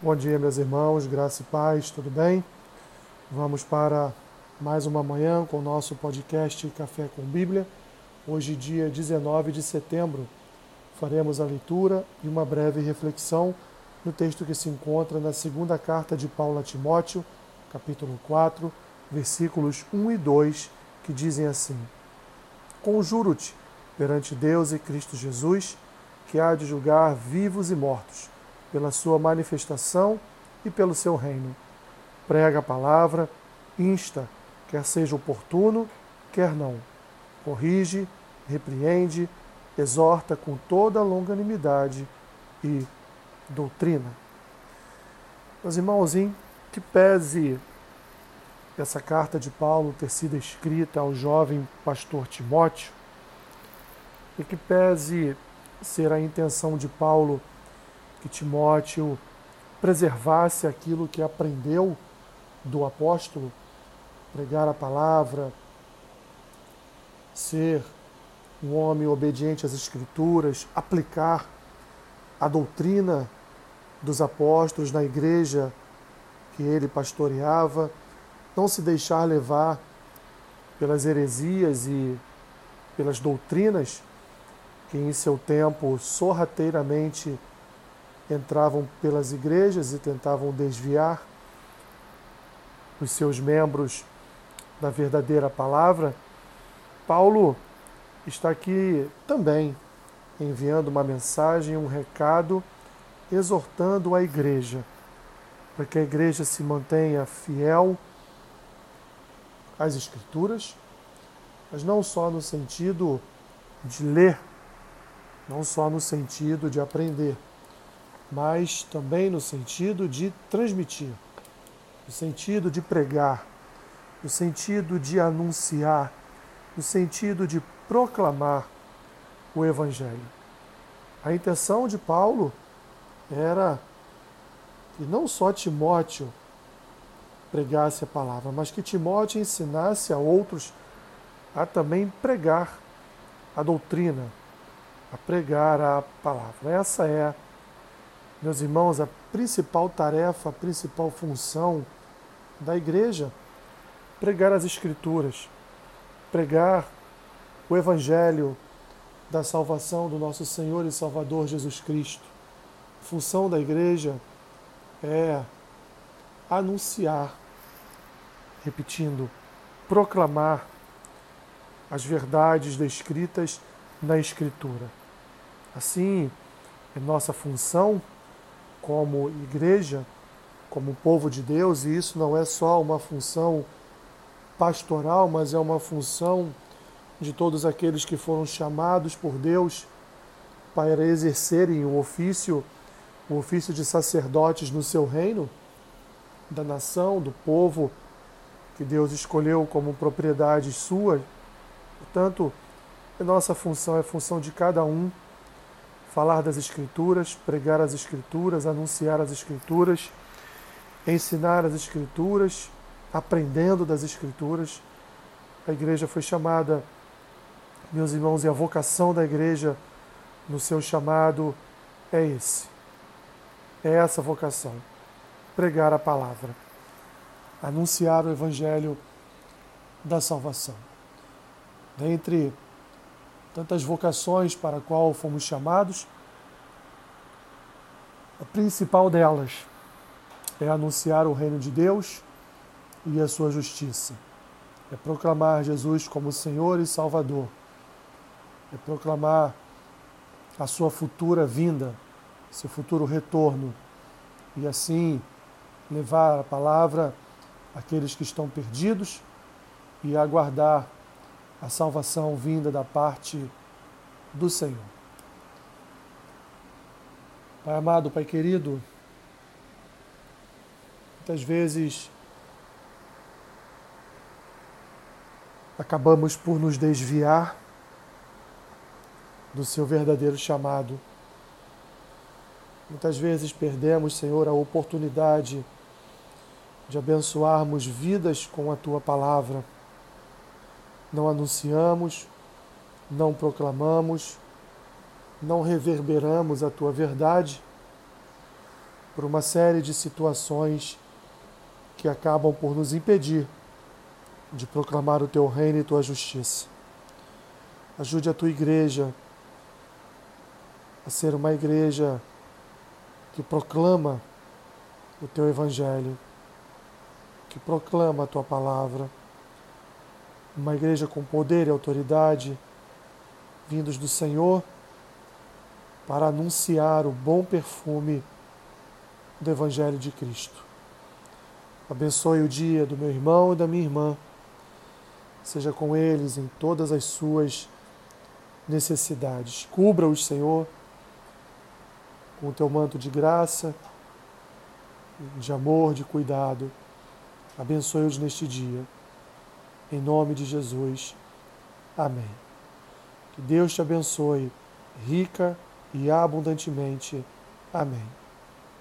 Bom dia, meus irmãos, graça e paz, tudo bem? Vamos para mais uma manhã com o nosso podcast Café com Bíblia. Hoje, dia 19 de setembro, faremos a leitura e uma breve reflexão no texto que se encontra na segunda carta de Paulo a Timóteo, capítulo 4, versículos 1 e 2, que dizem assim: Conjuro-te perante Deus e Cristo Jesus, que há de julgar vivos e mortos pela sua manifestação e pelo seu reino. Prega a palavra, insta, quer seja oportuno, quer não. Corrige, repreende, exorta com toda longanimidade e doutrina. Meus irmãos, em que pese essa carta de Paulo ter sido escrita ao jovem pastor Timóteo, e que pese ser a intenção de Paulo que Timóteo preservasse aquilo que aprendeu do apóstolo, pregar a palavra, ser um homem obediente às Escrituras, aplicar a doutrina dos apóstolos na igreja que ele pastoreava, não se deixar levar pelas heresias e pelas doutrinas que em seu tempo sorrateiramente entravam pelas igrejas e tentavam desviar os seus membros da verdadeira palavra, Paulo está aqui também enviando uma mensagem, um recado, exortando a igreja, para que a igreja se mantenha fiel às Escrituras, mas não só no sentido de ler, não só no sentido de aprender, mas também no sentido de transmitir, no sentido de pregar, no sentido de anunciar, no sentido de proclamar o Evangelho. A intenção de Paulo era que não só Timóteo pregasse a palavra, mas que Timóteo ensinasse a outros a também pregar a doutrina, a pregar a palavra. Essa é a meus irmãos, a principal tarefa, a principal função da igreja, pregar as Escrituras, pregar o Evangelho da salvação do nosso Senhor e Salvador Jesus Cristo. A função da igreja é anunciar, repetindo, proclamar as verdades descritas na Escritura. Assim, é nossa função como igreja, como povo de Deus, e isso não é só uma função pastoral, mas é uma função de todos aqueles que foram chamados por Deus para exercerem o ofício, o ofício de sacerdotes no seu reino, da nação, do povo que Deus escolheu como propriedade sua. Portanto, nossa função é função de cada um falar das Escrituras, pregar as Escrituras, anunciar as Escrituras, ensinar as Escrituras, aprendendo das Escrituras. A igreja foi chamada, meus irmãos, e a vocação da igreja no seu chamado é esse. É essa vocação. Pregar a palavra. Anunciar o Evangelho da salvação. Dentre tantas vocações para a qual fomos chamados. A principal delas é anunciar o reino de Deus e a sua justiça. É proclamar Jesus como Senhor e Salvador. É proclamar a sua futura vinda, seu futuro retorno e assim levar a palavra àqueles que estão perdidos e aguardar a salvação vinda da parte do Senhor. Pai amado, Pai querido, muitas vezes acabamos por nos desviar do seu verdadeiro chamado. Muitas vezes perdemos, Senhor, a oportunidade de abençoarmos vidas com a tua palavra não anunciamos, não proclamamos, não reverberamos a tua verdade, por uma série de situações que acabam por nos impedir de proclamar o teu reino e tua justiça. Ajude a tua igreja a ser uma igreja que proclama o teu evangelho, que proclama a tua palavra, uma igreja com poder e autoridade vindos do Senhor para anunciar o bom perfume do evangelho de Cristo. Abençoe o dia do meu irmão e da minha irmã. Seja com eles em todas as suas necessidades. Cubra-os, Senhor, com o teu manto de graça, de amor, de cuidado. Abençoe-os neste dia. Em nome de Jesus. Amém. Que Deus te abençoe rica e abundantemente. Amém.